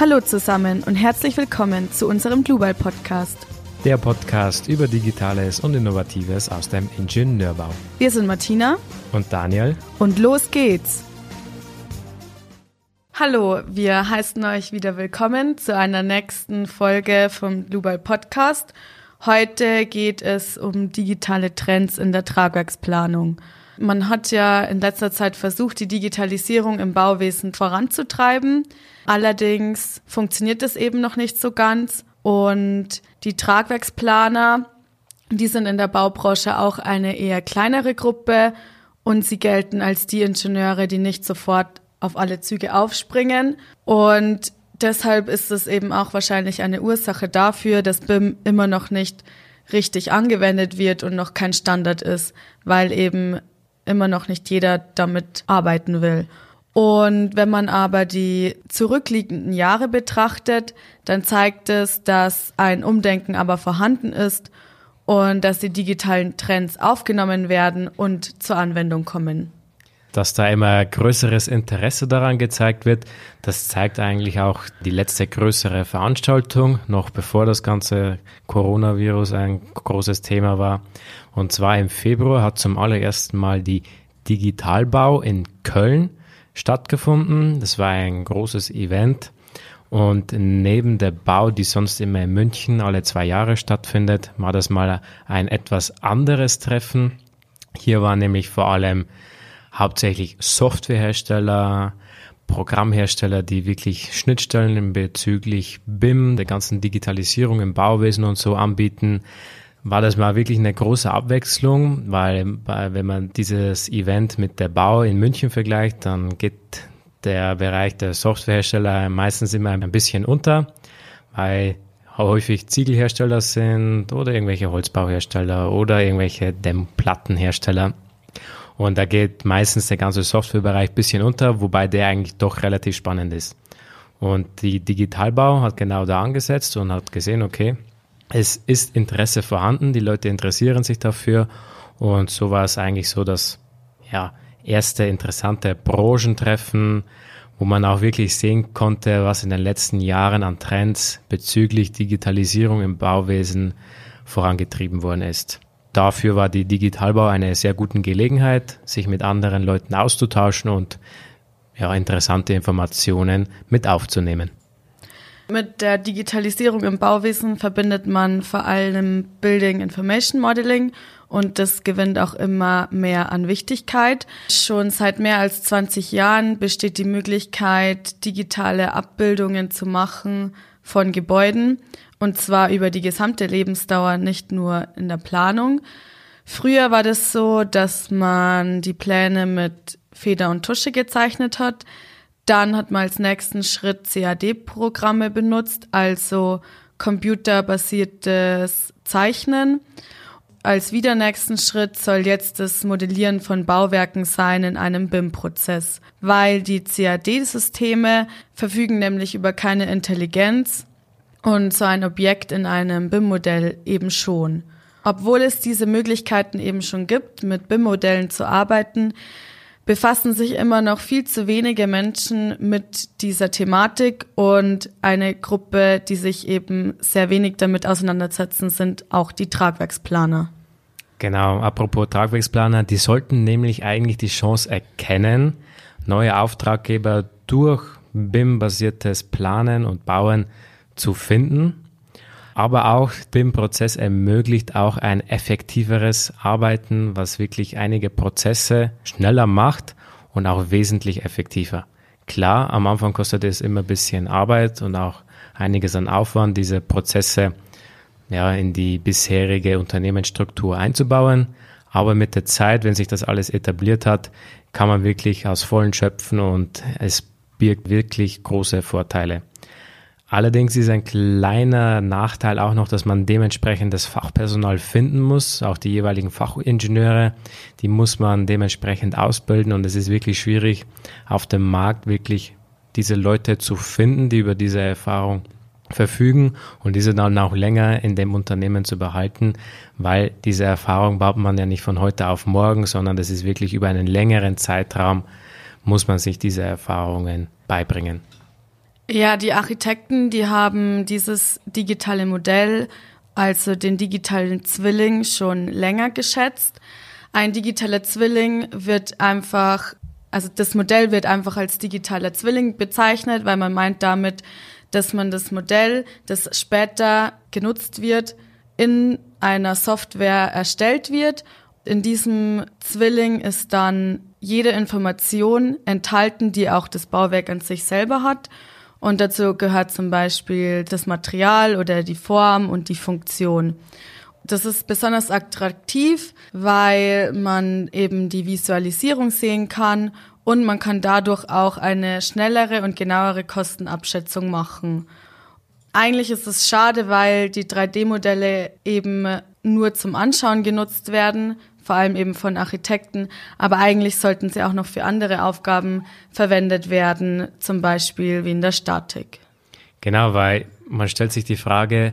Hallo zusammen und herzlich willkommen zu unserem Global Podcast. Der Podcast über Digitales und Innovatives aus dem Ingenieurbau. Wir sind Martina und Daniel und los geht's. Hallo, wir heißen euch wieder willkommen zu einer nächsten Folge vom Global Podcast. Heute geht es um digitale Trends in der Tragwerksplanung. Man hat ja in letzter Zeit versucht, die Digitalisierung im Bauwesen voranzutreiben. Allerdings funktioniert es eben noch nicht so ganz. Und die Tragwerksplaner, die sind in der Baubranche auch eine eher kleinere Gruppe und sie gelten als die Ingenieure, die nicht sofort auf alle Züge aufspringen. Und deshalb ist es eben auch wahrscheinlich eine Ursache dafür, dass BIM immer noch nicht richtig angewendet wird und noch kein Standard ist, weil eben immer noch nicht jeder damit arbeiten will. Und wenn man aber die zurückliegenden Jahre betrachtet, dann zeigt es, dass ein Umdenken aber vorhanden ist und dass die digitalen Trends aufgenommen werden und zur Anwendung kommen. Dass da immer größeres Interesse daran gezeigt wird, das zeigt eigentlich auch die letzte größere Veranstaltung, noch bevor das ganze Coronavirus ein großes Thema war. Und zwar im Februar hat zum allerersten Mal die Digitalbau in Köln stattgefunden. Das war ein großes Event. Und neben der Bau, die sonst immer in München alle zwei Jahre stattfindet, war das mal ein etwas anderes Treffen. Hier waren nämlich vor allem hauptsächlich Softwarehersteller, Programmhersteller, die wirklich Schnittstellen bezüglich BIM, der ganzen Digitalisierung im Bauwesen und so anbieten war das mal wirklich eine große Abwechslung, weil, wenn man dieses Event mit der Bau in München vergleicht, dann geht der Bereich der Softwarehersteller meistens immer ein bisschen unter, weil häufig Ziegelhersteller sind oder irgendwelche Holzbauhersteller oder irgendwelche Dämmplattenhersteller. Und da geht meistens der ganze Softwarebereich ein bisschen unter, wobei der eigentlich doch relativ spannend ist. Und die Digitalbau hat genau da angesetzt und hat gesehen, okay, es ist Interesse vorhanden, die Leute interessieren sich dafür und so war es eigentlich so das ja, erste interessante Branchentreffen, wo man auch wirklich sehen konnte, was in den letzten Jahren an Trends bezüglich Digitalisierung im Bauwesen vorangetrieben worden ist. Dafür war die Digitalbau eine sehr gute Gelegenheit, sich mit anderen Leuten auszutauschen und ja, interessante Informationen mit aufzunehmen. Mit der Digitalisierung im Bauwesen verbindet man vor allem Building Information Modeling und das gewinnt auch immer mehr an Wichtigkeit. Schon seit mehr als 20 Jahren besteht die Möglichkeit, digitale Abbildungen zu machen von Gebäuden und zwar über die gesamte Lebensdauer, nicht nur in der Planung. Früher war das so, dass man die Pläne mit Feder und Tusche gezeichnet hat. Dann hat man als nächsten Schritt CAD-Programme benutzt, also computerbasiertes Zeichnen. Als wieder nächsten Schritt soll jetzt das Modellieren von Bauwerken sein in einem BIM-Prozess, weil die CAD-Systeme verfügen nämlich über keine Intelligenz und so ein Objekt in einem BIM-Modell eben schon. Obwohl es diese Möglichkeiten eben schon gibt, mit BIM-Modellen zu arbeiten, befassen sich immer noch viel zu wenige Menschen mit dieser Thematik und eine Gruppe, die sich eben sehr wenig damit auseinandersetzen, sind auch die Tragwerksplaner. Genau, apropos Tragwerksplaner, die sollten nämlich eigentlich die Chance erkennen, neue Auftraggeber durch BIM-basiertes Planen und Bauen zu finden aber auch dem Prozess ermöglicht auch ein effektiveres Arbeiten, was wirklich einige Prozesse schneller macht und auch wesentlich effektiver. Klar, am Anfang kostet es immer ein bisschen Arbeit und auch einiges an Aufwand, diese Prozesse ja, in die bisherige Unternehmensstruktur einzubauen. Aber mit der Zeit, wenn sich das alles etabliert hat, kann man wirklich aus vollen schöpfen und es birgt wirklich große Vorteile. Allerdings ist ein kleiner Nachteil auch noch, dass man dementsprechend das Fachpersonal finden muss. Auch die jeweiligen Fachingenieure, die muss man dementsprechend ausbilden und es ist wirklich schwierig, auf dem Markt wirklich diese Leute zu finden, die über diese Erfahrung verfügen und diese dann auch länger in dem Unternehmen zu behalten, weil diese Erfahrung baut man ja nicht von heute auf morgen, sondern das ist wirklich über einen längeren Zeitraum muss man sich diese Erfahrungen beibringen. Ja, die Architekten, die haben dieses digitale Modell, also den digitalen Zwilling, schon länger geschätzt. Ein digitaler Zwilling wird einfach, also das Modell wird einfach als digitaler Zwilling bezeichnet, weil man meint damit, dass man das Modell, das später genutzt wird, in einer Software erstellt wird. In diesem Zwilling ist dann jede Information enthalten, die auch das Bauwerk an sich selber hat. Und dazu gehört zum Beispiel das Material oder die Form und die Funktion. Das ist besonders attraktiv, weil man eben die Visualisierung sehen kann und man kann dadurch auch eine schnellere und genauere Kostenabschätzung machen. Eigentlich ist es schade, weil die 3D-Modelle eben nur zum Anschauen genutzt werden, vor allem eben von Architekten, aber eigentlich sollten sie auch noch für andere Aufgaben verwendet werden, zum Beispiel wie in der Statik. Genau, weil man stellt sich die Frage,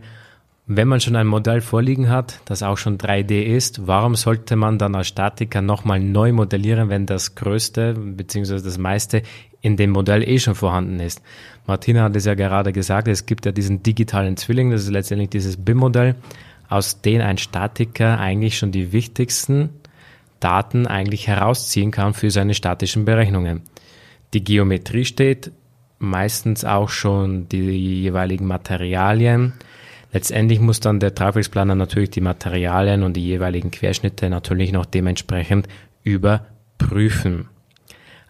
wenn man schon ein Modell vorliegen hat, das auch schon 3D ist, warum sollte man dann als Statiker nochmal neu modellieren, wenn das Größte bzw. das meiste in dem Modell eh schon vorhanden ist? Martina hat es ja gerade gesagt, es gibt ja diesen digitalen Zwilling, das ist letztendlich dieses BIM-Modell, aus dem ein Statiker eigentlich schon die wichtigsten Daten eigentlich herausziehen kann für seine statischen Berechnungen. Die Geometrie steht, meistens auch schon die jeweiligen Materialien. Letztendlich muss dann der Tragwerksplaner natürlich die Materialien und die jeweiligen Querschnitte natürlich noch dementsprechend überprüfen.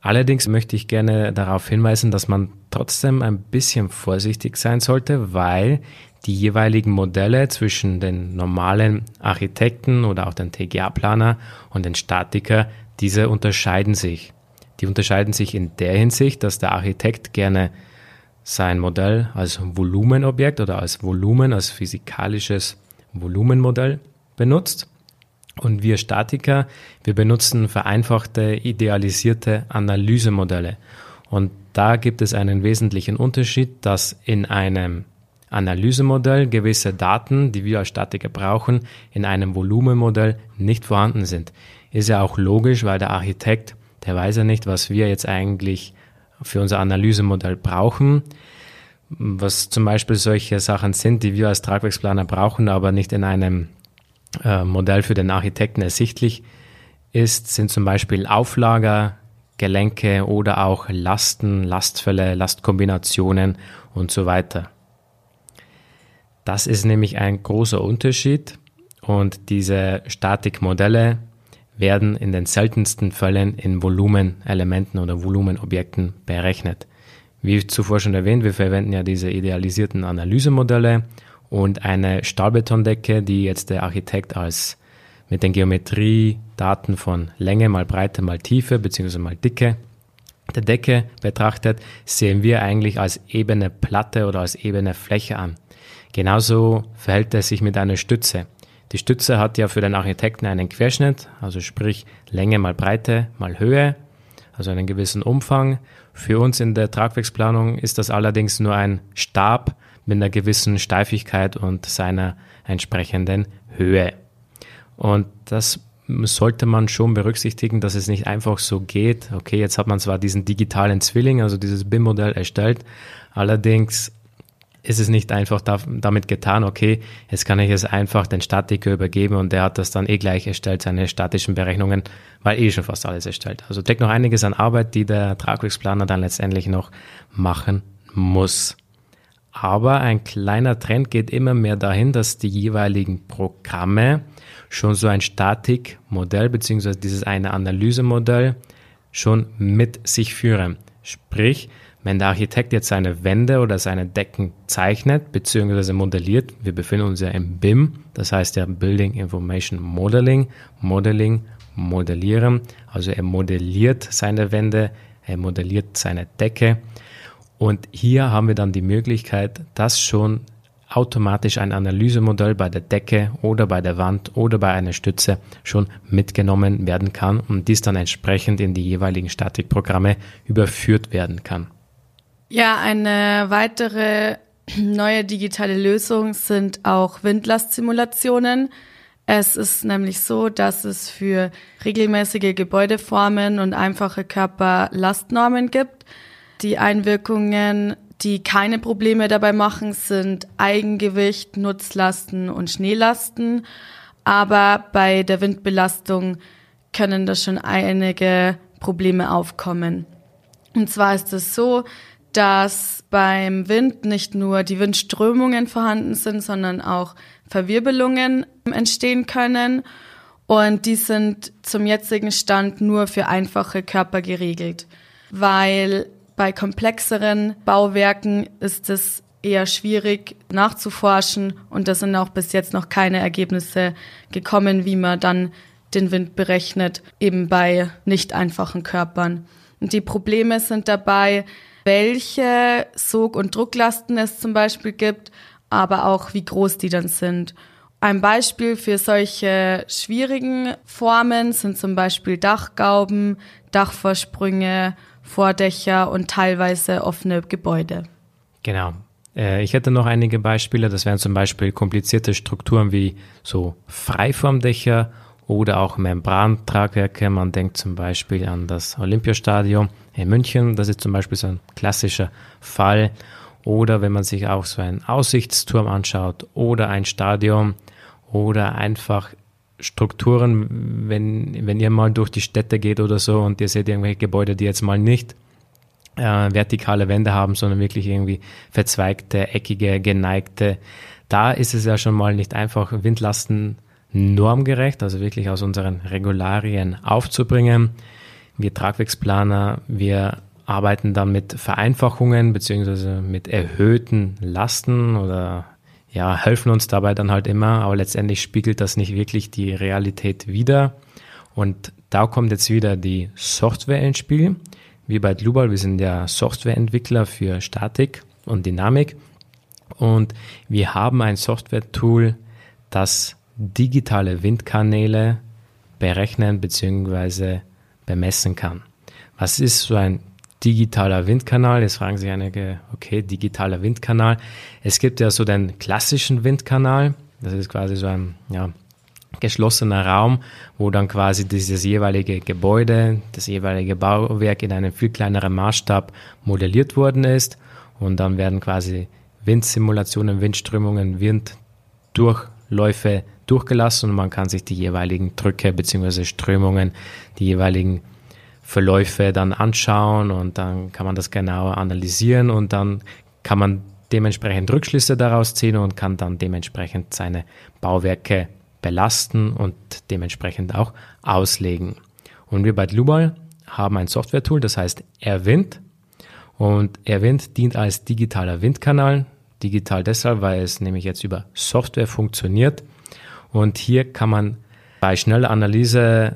Allerdings möchte ich gerne darauf hinweisen, dass man trotzdem ein bisschen vorsichtig sein sollte, weil die jeweiligen Modelle zwischen den normalen Architekten oder auch den TGA-Planer und den Statiker, diese unterscheiden sich. Die unterscheiden sich in der Hinsicht, dass der Architekt gerne sein Modell als Volumenobjekt oder als Volumen, als physikalisches Volumenmodell benutzt. Und wir Statiker, wir benutzen vereinfachte, idealisierte Analysemodelle. Und da gibt es einen wesentlichen Unterschied, dass in einem Analysemodell gewisse Daten, die wir als Statiker brauchen, in einem Volumenmodell nicht vorhanden sind. Ist ja auch logisch, weil der Architekt, der weiß ja nicht, was wir jetzt eigentlich für unser Analysemodell brauchen, was zum Beispiel solche Sachen sind, die wir als Tragwerksplaner brauchen, aber nicht in einem äh, Modell für den Architekten ersichtlich ist, sind zum Beispiel Auflager, Gelenke oder auch Lasten, Lastfälle, Lastkombinationen und so weiter. Das ist nämlich ein großer Unterschied und diese Statikmodelle werden in den seltensten Fällen in Volumenelementen oder Volumenobjekten berechnet. Wie zuvor schon erwähnt, wir verwenden ja diese idealisierten Analysemodelle und eine Stahlbetondecke, die jetzt der Architekt als mit den Geometriedaten von Länge mal Breite mal Tiefe bzw. mal Dicke der Decke betrachtet, sehen wir eigentlich als ebene Platte oder als ebene Fläche an. Genauso verhält es sich mit einer Stütze. Die Stütze hat ja für den Architekten einen Querschnitt, also sprich Länge mal Breite mal Höhe, also einen gewissen Umfang. Für uns in der Tragwerksplanung ist das allerdings nur ein Stab mit einer gewissen Steifigkeit und seiner entsprechenden Höhe. Und das sollte man schon berücksichtigen, dass es nicht einfach so geht. Okay, jetzt hat man zwar diesen digitalen Zwilling, also dieses BIM-Modell erstellt, allerdings ist es nicht einfach da, damit getan, okay, jetzt kann ich es einfach den Statiker übergeben und der hat das dann eh gleich erstellt, seine statischen Berechnungen, weil eh schon fast alles erstellt. Also steckt noch einiges an Arbeit, die der Tragwerksplaner dann letztendlich noch machen muss. Aber ein kleiner Trend geht immer mehr dahin, dass die jeweiligen Programme schon so ein Statikmodell beziehungsweise dieses eine Analysemodell schon mit sich führen. Sprich, wenn der Architekt jetzt seine Wände oder seine Decken zeichnet bzw. modelliert, wir befinden uns ja im BIM, das heißt ja Building Information Modeling, Modeling, Modellieren, also er modelliert seine Wände, er modelliert seine Decke und hier haben wir dann die Möglichkeit, dass schon automatisch ein Analysemodell bei der Decke oder bei der Wand oder bei einer Stütze schon mitgenommen werden kann und dies dann entsprechend in die jeweiligen Statikprogramme überführt werden kann. Ja, eine weitere neue digitale Lösung sind auch Windlastsimulationen. Es ist nämlich so, dass es für regelmäßige Gebäudeformen und einfache Körper Lastnormen gibt. Die Einwirkungen die keine Probleme dabei machen, sind Eigengewicht, Nutzlasten und Schneelasten. Aber bei der Windbelastung können da schon einige Probleme aufkommen. Und zwar ist es so, dass beim Wind nicht nur die Windströmungen vorhanden sind, sondern auch Verwirbelungen entstehen können. Und die sind zum jetzigen Stand nur für einfache Körper geregelt, weil bei komplexeren Bauwerken ist es eher schwierig nachzuforschen und da sind auch bis jetzt noch keine Ergebnisse gekommen, wie man dann den Wind berechnet, eben bei nicht einfachen Körpern. Und die Probleme sind dabei, welche Sog- und Drucklasten es zum Beispiel gibt, aber auch wie groß die dann sind. Ein Beispiel für solche schwierigen Formen sind zum Beispiel Dachgauben, Dachvorsprünge, Vordächer und teilweise offene Gebäude. Genau. Äh, ich hätte noch einige Beispiele. Das wären zum Beispiel komplizierte Strukturen wie so Freiformdächer oder auch Membrantragwerke. Man denkt zum Beispiel an das Olympiastadion in München. Das ist zum Beispiel so ein klassischer Fall. Oder wenn man sich auch so einen Aussichtsturm anschaut oder ein Stadion oder einfach Strukturen, wenn, wenn ihr mal durch die Städte geht oder so und ihr seht irgendwelche Gebäude, die jetzt mal nicht äh, vertikale Wände haben, sondern wirklich irgendwie verzweigte, eckige, geneigte, da ist es ja schon mal nicht einfach, Windlasten normgerecht, also wirklich aus unseren Regularien aufzubringen. Wir Tragwerksplaner, wir arbeiten dann mit Vereinfachungen beziehungsweise mit erhöhten Lasten oder ja, helfen uns dabei dann halt immer, aber letztendlich spiegelt das nicht wirklich die Realität wider. Und da kommt jetzt wieder die Software ins Spiel. Wie bei Global, wir sind ja Softwareentwickler für Statik und Dynamik. Und wir haben ein Software-Tool, das digitale Windkanäle berechnen bzw. bemessen kann. Was ist so ein digitaler Windkanal? Jetzt fragen sich einige, okay, digitaler Windkanal. Es gibt ja so den klassischen Windkanal. Das ist quasi so ein ja, geschlossener Raum, wo dann quasi dieses jeweilige Gebäude, das jeweilige Bauwerk in einem viel kleineren Maßstab modelliert worden ist. Und dann werden quasi Windsimulationen, Windströmungen, Winddurchläufe durchgelassen und man kann sich die jeweiligen Drücke bzw. Strömungen, die jeweiligen Verläufe dann anschauen und dann kann man das genauer analysieren und dann kann man dementsprechend Rückschlüsse daraus ziehen und kann dann dementsprechend seine Bauwerke belasten und dementsprechend auch auslegen. Und wir bei Global haben ein Software-Tool, das heißt AirWind. Und AirWind dient als digitaler Windkanal. Digital deshalb, weil es nämlich jetzt über Software funktioniert und hier kann man bei schneller Analyse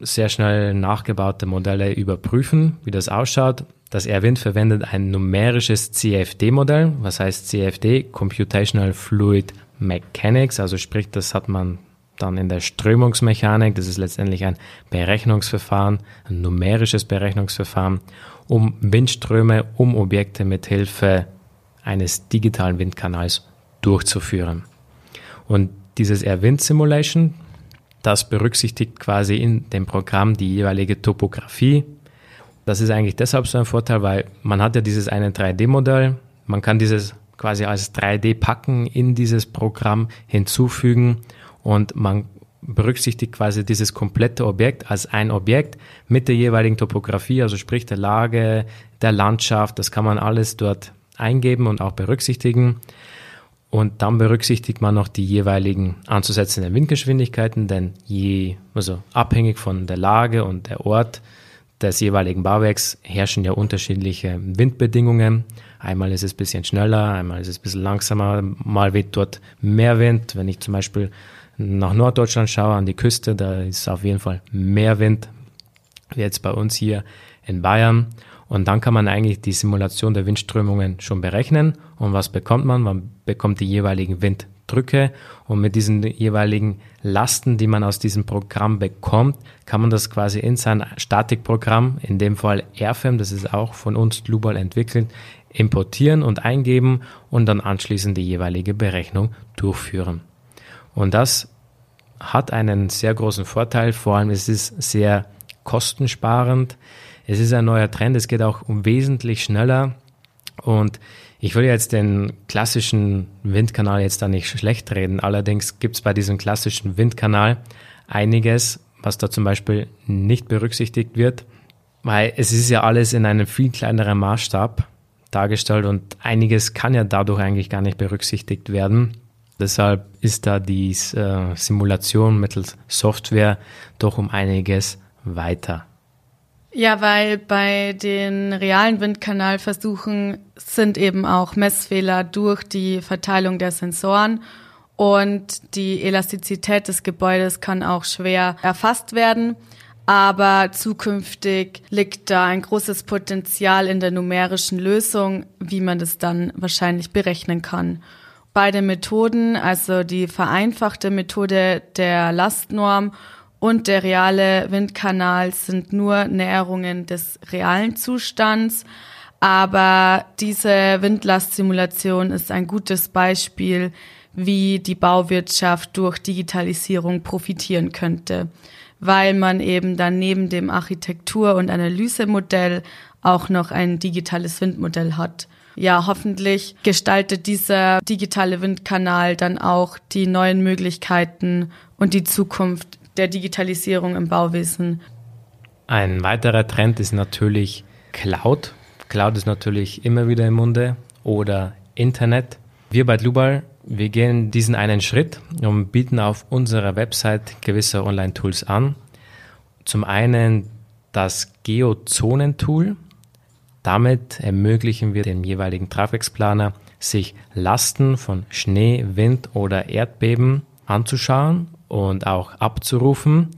sehr schnell nachgebaute Modelle überprüfen, wie das ausschaut. Das Erwind verwendet ein numerisches CFD-Modell. Was heißt CFD? Computational Fluid Mechanics. Also sprich, das hat man dann in der Strömungsmechanik. Das ist letztendlich ein Berechnungsverfahren, ein numerisches Berechnungsverfahren, um Windströme, um Objekte mit Hilfe eines digitalen Windkanals durchzuführen. Und dieses Air Wind Simulation, das berücksichtigt quasi in dem Programm die jeweilige Topografie. Das ist eigentlich deshalb so ein Vorteil, weil man hat ja dieses eine 3D-Modell, man kann dieses quasi als 3D packen in dieses Programm hinzufügen und man berücksichtigt quasi dieses komplette Objekt als ein Objekt mit der jeweiligen Topografie, also sprich der Lage, der Landschaft, das kann man alles dort eingeben und auch berücksichtigen. Und dann berücksichtigt man noch die jeweiligen anzusetzenden Windgeschwindigkeiten, denn je, also abhängig von der Lage und der Ort des jeweiligen Bauwerks herrschen ja unterschiedliche Windbedingungen. Einmal ist es ein bisschen schneller, einmal ist es ein bisschen langsamer, mal weht dort mehr Wind. Wenn ich zum Beispiel nach Norddeutschland schaue, an die Küste, da ist auf jeden Fall mehr Wind, wie jetzt bei uns hier in Bayern. Und dann kann man eigentlich die Simulation der Windströmungen schon berechnen. Und was bekommt man? Man bekommt die jeweiligen Winddrücke. Und mit diesen jeweiligen Lasten, die man aus diesem Programm bekommt, kann man das quasi in sein Statikprogramm, in dem Fall Airfam, das ist auch von uns global entwickelt, importieren und eingeben und dann anschließend die jeweilige Berechnung durchführen. Und das hat einen sehr großen Vorteil, vor allem ist es sehr kostensparend. Es ist ein neuer Trend, es geht auch um wesentlich schneller Und ich will jetzt den klassischen Windkanal jetzt da nicht schlecht reden. Allerdings gibt es bei diesem klassischen Windkanal einiges, was da zum Beispiel nicht berücksichtigt wird, weil es ist ja alles in einem viel kleineren Maßstab dargestellt und einiges kann ja dadurch eigentlich gar nicht berücksichtigt werden. Deshalb ist da die äh, Simulation mittels Software doch um einiges weiter. Ja, weil bei den realen Windkanalversuchen sind eben auch Messfehler durch die Verteilung der Sensoren und die Elastizität des Gebäudes kann auch schwer erfasst werden. Aber zukünftig liegt da ein großes Potenzial in der numerischen Lösung, wie man das dann wahrscheinlich berechnen kann. Beide Methoden, also die vereinfachte Methode der Lastnorm und der reale Windkanal sind nur Näherungen des realen Zustands. Aber diese Windlastsimulation ist ein gutes Beispiel, wie die Bauwirtschaft durch Digitalisierung profitieren könnte, weil man eben dann neben dem Architektur- und Analysemodell auch noch ein digitales Windmodell hat. Ja, hoffentlich gestaltet dieser digitale Windkanal dann auch die neuen Möglichkeiten und die Zukunft der Digitalisierung im Bauwesen. Ein weiterer Trend ist natürlich Cloud. Cloud ist natürlich immer wieder im Munde oder Internet. Wir bei Lubal, wir gehen diesen einen Schritt und bieten auf unserer Website gewisse Online-Tools an. Zum einen das Geozonen-Tool. Damit ermöglichen wir dem jeweiligen Traffic-Planer, sich Lasten von Schnee, Wind oder Erdbeben anzuschauen und auch abzurufen.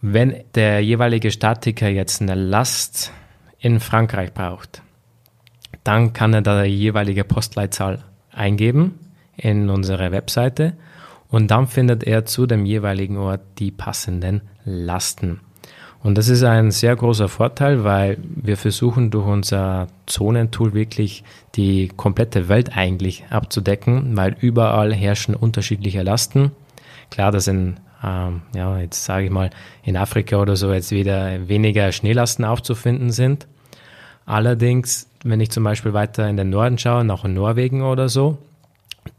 Wenn der jeweilige Statiker jetzt eine Last in Frankreich braucht, dann kann er da die jeweilige Postleitzahl eingeben in unsere Webseite und dann findet er zu dem jeweiligen Ort die passenden Lasten. Und das ist ein sehr großer Vorteil, weil wir versuchen durch unser Zonentool wirklich die komplette Welt eigentlich abzudecken, weil überall herrschen unterschiedliche Lasten. Klar, dass in, ähm, ja, jetzt sage ich mal, in Afrika oder so jetzt wieder weniger Schneelasten aufzufinden sind. Allerdings, wenn ich zum Beispiel weiter in den Norden schaue, nach Norwegen oder so,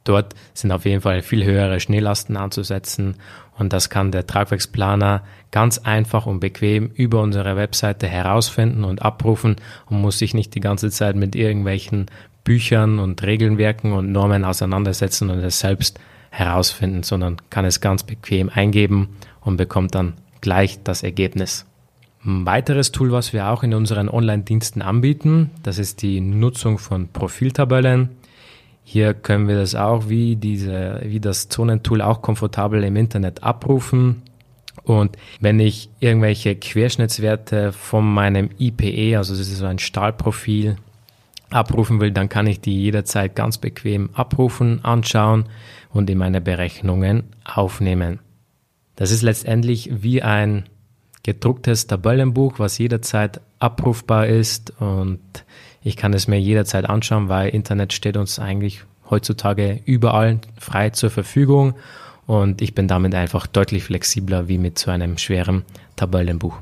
dort sind auf jeden Fall viel höhere Schneelasten anzusetzen und das kann der Tragwerksplaner ganz einfach und bequem über unsere Webseite herausfinden und abrufen und muss sich nicht die ganze Zeit mit irgendwelchen Büchern und Regelwerken und Normen auseinandersetzen und es selbst herausfinden, sondern kann es ganz bequem eingeben und bekommt dann gleich das Ergebnis. Ein weiteres Tool, was wir auch in unseren Online-Diensten anbieten, das ist die Nutzung von Profiltabellen. Hier können wir das auch wie diese, wie das Zonentool auch komfortabel im Internet abrufen. Und wenn ich irgendwelche Querschnittswerte von meinem IPE, also das ist so ein Stahlprofil, abrufen will, dann kann ich die jederzeit ganz bequem abrufen, anschauen und in meine Berechnungen aufnehmen. Das ist letztendlich wie ein gedrucktes Tabellenbuch, was jederzeit abrufbar ist und ich kann es mir jederzeit anschauen, weil Internet steht uns eigentlich heutzutage überall frei zur Verfügung und ich bin damit einfach deutlich flexibler wie mit so einem schweren Tabellenbuch.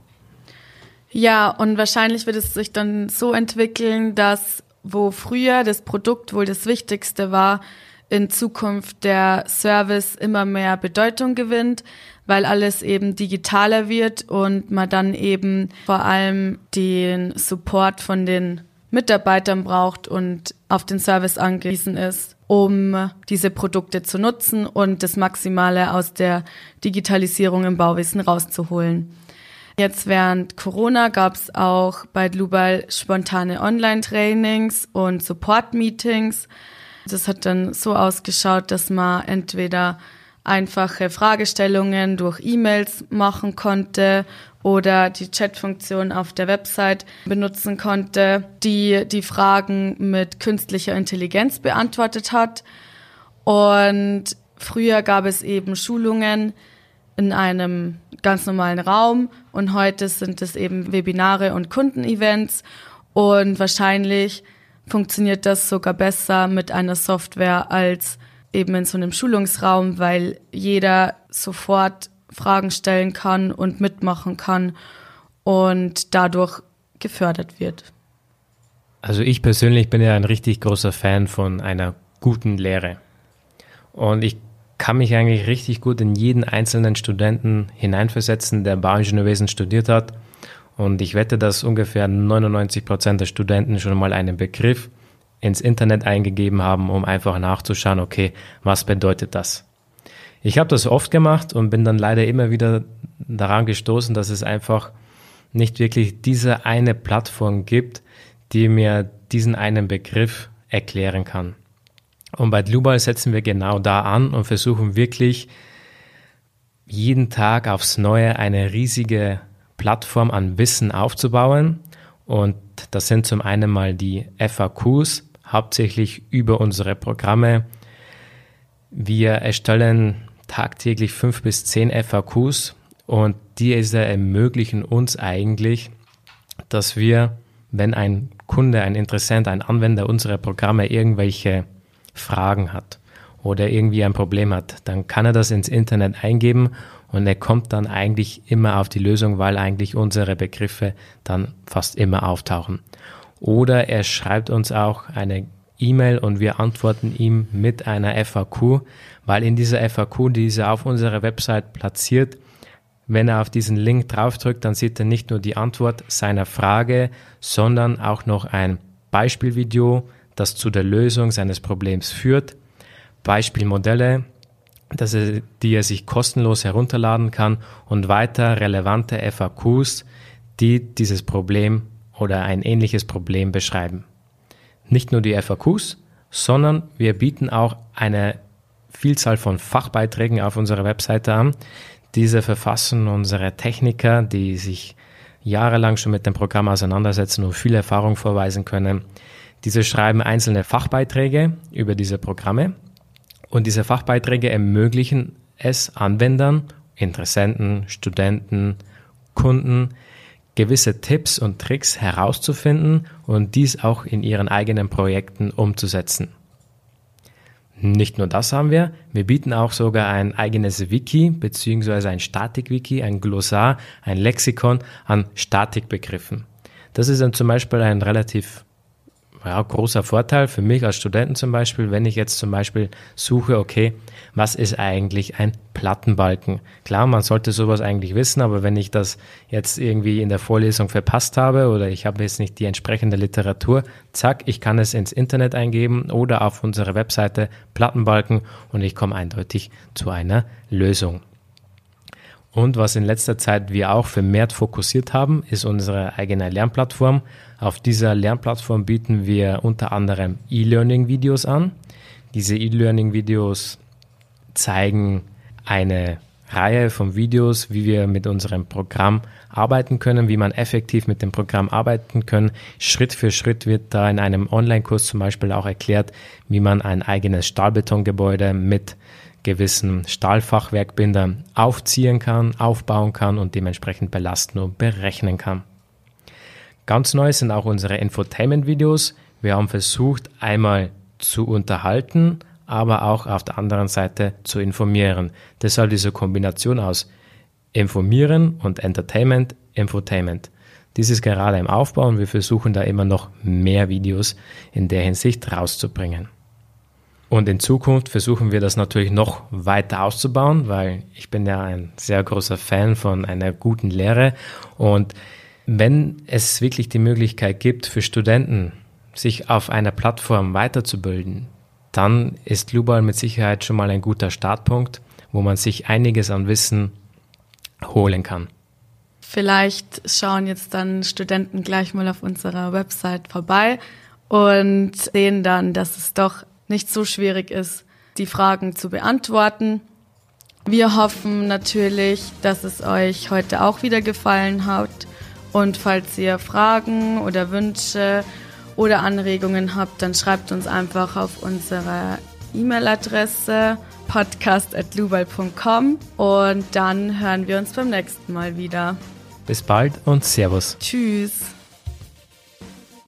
Ja, und wahrscheinlich wird es sich dann so entwickeln, dass wo früher das Produkt wohl das Wichtigste war, in Zukunft der Service immer mehr Bedeutung gewinnt, weil alles eben digitaler wird und man dann eben vor allem den Support von den Mitarbeitern braucht und auf den Service angewiesen ist, um diese Produkte zu nutzen und das Maximale aus der Digitalisierung im Bauwesen rauszuholen. Jetzt während Corona gab es auch bei Global spontane Online-Trainings und Support-Meetings. Das hat dann so ausgeschaut, dass man entweder einfache Fragestellungen durch E-Mails machen konnte oder die Chat-Funktion auf der Website benutzen konnte, die die Fragen mit künstlicher Intelligenz beantwortet hat. Und früher gab es eben Schulungen in einem ganz normalen Raum und heute sind es eben Webinare und Kundenevents und wahrscheinlich funktioniert das sogar besser mit einer Software als eben in so einem Schulungsraum, weil jeder sofort Fragen stellen kann und mitmachen kann und dadurch gefördert wird. Also ich persönlich bin ja ein richtig großer Fan von einer guten Lehre. Und ich kann mich eigentlich richtig gut in jeden einzelnen Studenten hineinversetzen, der Bauingenieurwesen studiert hat. Und ich wette, dass ungefähr 99 Prozent der Studenten schon mal einen Begriff ins Internet eingegeben haben, um einfach nachzuschauen, okay, was bedeutet das? Ich habe das oft gemacht und bin dann leider immer wieder daran gestoßen, dass es einfach nicht wirklich diese eine Plattform gibt, die mir diesen einen Begriff erklären kann. Und bei Global setzen wir genau da an und versuchen wirklich jeden Tag aufs Neue eine riesige Plattform an Wissen aufzubauen. Und das sind zum einen mal die FAQs, hauptsächlich über unsere Programme. Wir erstellen tagtäglich fünf bis zehn FAQs und diese ermöglichen uns eigentlich, dass wir, wenn ein Kunde, ein Interessent, ein Anwender unserer Programme irgendwelche Fragen hat oder irgendwie ein Problem hat, dann kann er das ins Internet eingeben und er kommt dann eigentlich immer auf die Lösung, weil eigentlich unsere Begriffe dann fast immer auftauchen. Oder er schreibt uns auch eine E-Mail und wir antworten ihm mit einer FAQ, weil in dieser FAQ, die ist auf unserer Website platziert, wenn er auf diesen Link draufdrückt, dann sieht er nicht nur die Antwort seiner Frage, sondern auch noch ein Beispielvideo, das zu der Lösung seines Problems führt, Beispielmodelle, dass er, die er sich kostenlos herunterladen kann und weiter relevante FAQs, die dieses Problem oder ein ähnliches Problem beschreiben. Nicht nur die FAQs, sondern wir bieten auch eine Vielzahl von Fachbeiträgen auf unserer Webseite an. Diese verfassen unsere Techniker, die sich jahrelang schon mit dem Programm auseinandersetzen und viel Erfahrung vorweisen können. Diese schreiben einzelne Fachbeiträge über diese Programme und diese Fachbeiträge ermöglichen es Anwendern, Interessenten, Studenten, Kunden, gewisse Tipps und Tricks herauszufinden und dies auch in ihren eigenen Projekten umzusetzen. Nicht nur das haben wir, wir bieten auch sogar ein eigenes Wiki bzw. ein Statik-Wiki, ein Glossar, ein Lexikon an Statikbegriffen. Das ist dann zum Beispiel ein relativ ja, großer Vorteil für mich als Studenten zum Beispiel, wenn ich jetzt zum Beispiel suche, okay, was ist eigentlich ein Plattenbalken? Klar, man sollte sowas eigentlich wissen, aber wenn ich das jetzt irgendwie in der Vorlesung verpasst habe oder ich habe jetzt nicht die entsprechende Literatur, zack, ich kann es ins Internet eingeben oder auf unsere Webseite Plattenbalken und ich komme eindeutig zu einer Lösung. Und was in letzter Zeit wir auch vermehrt fokussiert haben, ist unsere eigene Lernplattform. Auf dieser Lernplattform bieten wir unter anderem E-Learning-Videos an. Diese E-Learning-Videos zeigen eine Reihe von Videos, wie wir mit unserem Programm arbeiten können, wie man effektiv mit dem Programm arbeiten können. Schritt für Schritt wird da in einem Online-Kurs zum Beispiel auch erklärt, wie man ein eigenes Stahlbetongebäude mit gewissen Stahlfachwerkbindern aufziehen kann, aufbauen kann und dementsprechend belasten und berechnen kann. Ganz neu sind auch unsere Infotainment-Videos. Wir haben versucht, einmal zu unterhalten, aber auch auf der anderen Seite zu informieren. Deshalb diese Kombination aus Informieren und Entertainment, Infotainment. Dies ist gerade im Aufbau und wir versuchen da immer noch mehr Videos in der Hinsicht rauszubringen. Und in Zukunft versuchen wir das natürlich noch weiter auszubauen, weil ich bin ja ein sehr großer Fan von einer guten Lehre. Und wenn es wirklich die Möglichkeit gibt für Studenten, sich auf einer Plattform weiterzubilden, dann ist Global mit Sicherheit schon mal ein guter Startpunkt, wo man sich einiges an Wissen holen kann. Vielleicht schauen jetzt dann Studenten gleich mal auf unserer Website vorbei und sehen dann, dass es doch nicht so schwierig ist, die Fragen zu beantworten. Wir hoffen natürlich, dass es euch heute auch wieder gefallen hat. Und falls ihr Fragen oder Wünsche oder Anregungen habt, dann schreibt uns einfach auf unsere E-Mail-Adresse podcast.lubal.com und dann hören wir uns beim nächsten Mal wieder. Bis bald und Servus. Tschüss.